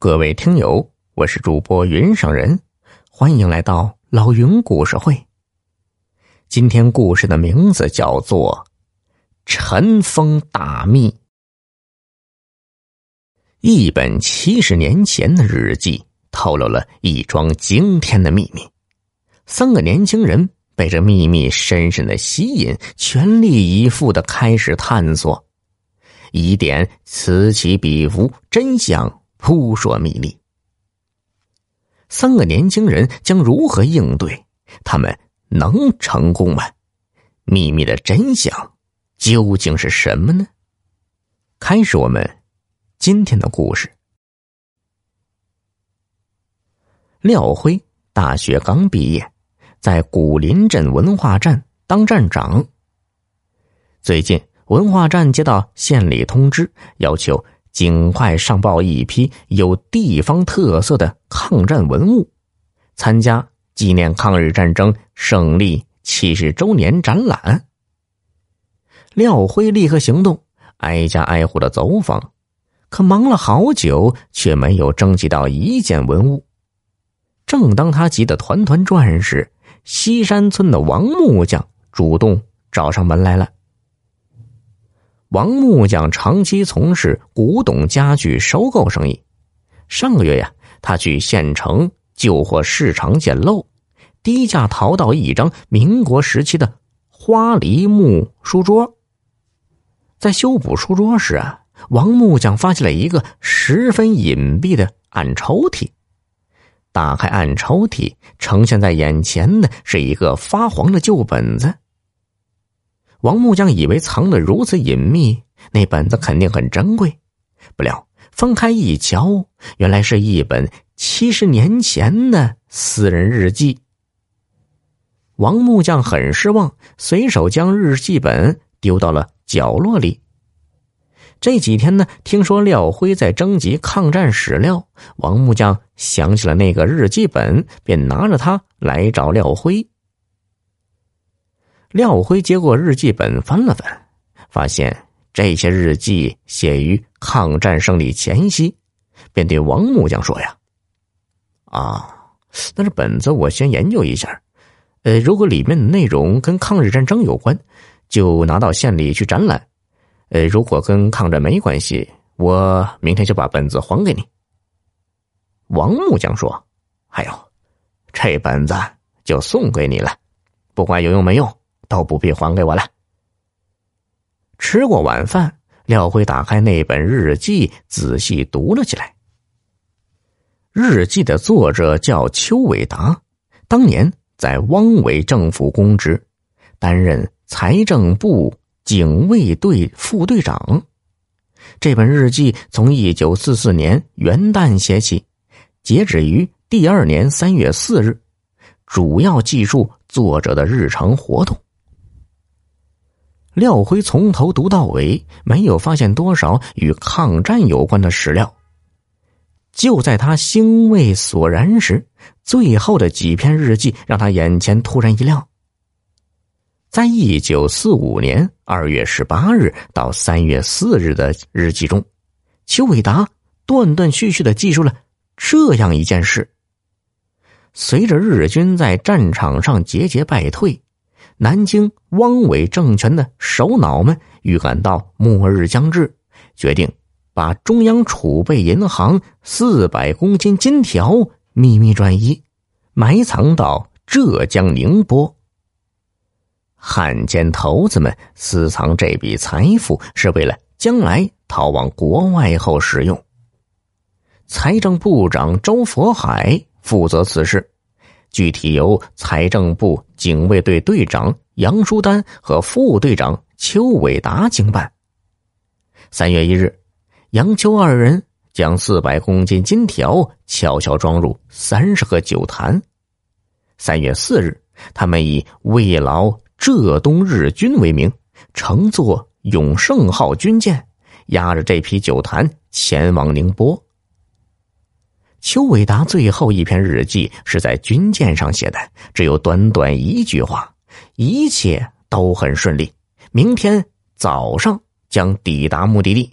各位听友，我是主播云上人，欢迎来到老云故事会。今天故事的名字叫做《尘封大秘》。一本七十年前的日记透露了一桩惊天的秘密。三个年轻人被这秘密深深的吸引，全力以赴的开始探索，疑点此起彼伏，真相。扑朔迷离，三个年轻人将如何应对？他们能成功吗？秘密的真相究竟是什么呢？开始我们今天的故事。廖辉大学刚毕业，在古林镇文化站当站长。最近文化站接到县里通知，要求。尽快上报一批有地方特色的抗战文物，参加纪念抗日战争胜利七十周年展览。廖辉立刻行动，挨家挨户的走访，可忙了好久，却没有征集到一件文物。正当他急得团团转时，西山村的王木匠主动找上门来了。王木匠长期从事古董家具收购生意。上个月呀，他去县城旧货市场捡漏，低价淘到一张民国时期的花梨木书桌。在修补书桌时啊，王木匠发现了一个十分隐蔽的暗抽屉。打开暗抽屉，呈现在眼前的是一个发黄的旧本子。王木匠以为藏的如此隐秘，那本子肯定很珍贵。不料翻开一瞧，原来是一本七十年前的私人日记。王木匠很失望，随手将日记本丢到了角落里。这几天呢，听说廖辉在征集抗战史料，王木匠想起了那个日记本，便拿着它来找廖辉。廖辉接过日记本翻了翻，发现这些日记写于抗战胜利前夕，便对王木匠说：“呀，啊，那这本子我先研究一下，呃，如果里面的内容跟抗日战争有关，就拿到县里去展览；呃，如果跟抗战没关系，我明天就把本子还给你。”王木匠说：“还有，这本子就送给你了，不管有用没用。”都不必还给我了。吃过晚饭，廖辉打开那本日记，仔细读了起来。日记的作者叫邱伟达，当年在汪伪政府公职，担任财政部警卫队副队长。这本日记从一九四四年元旦写起，截止于第二年三月四日，主要记述作者的日常活动。廖辉从头读到尾，没有发现多少与抗战有关的史料。就在他兴味索然时，最后的几篇日记让他眼前突然一亮。在一九四五年二月十八日到三月四日的日记中，邱伟达断断续续的记述了这样一件事：随着日军在战场上节节败退。南京汪伪政权的首脑们预感到末日将至，决定把中央储备银行四百公斤金条秘密转移，埋藏到浙江宁波。汉奸头子们私藏这笔财富，是为了将来逃往国外后使用。财政部长周佛海负责此事。具体由财政部警卫队队长杨书丹和副队长邱伟达经办。三月一日，杨邱二人将四百公斤金条悄悄装入三十个酒坛。三月四日，他们以慰劳浙东日军为名，乘坐永盛号军舰，押着这批酒坛前往宁波。邱伟达最后一篇日记是在军舰上写的，只有短短一句话：“一切都很顺利，明天早上将抵达目的地。”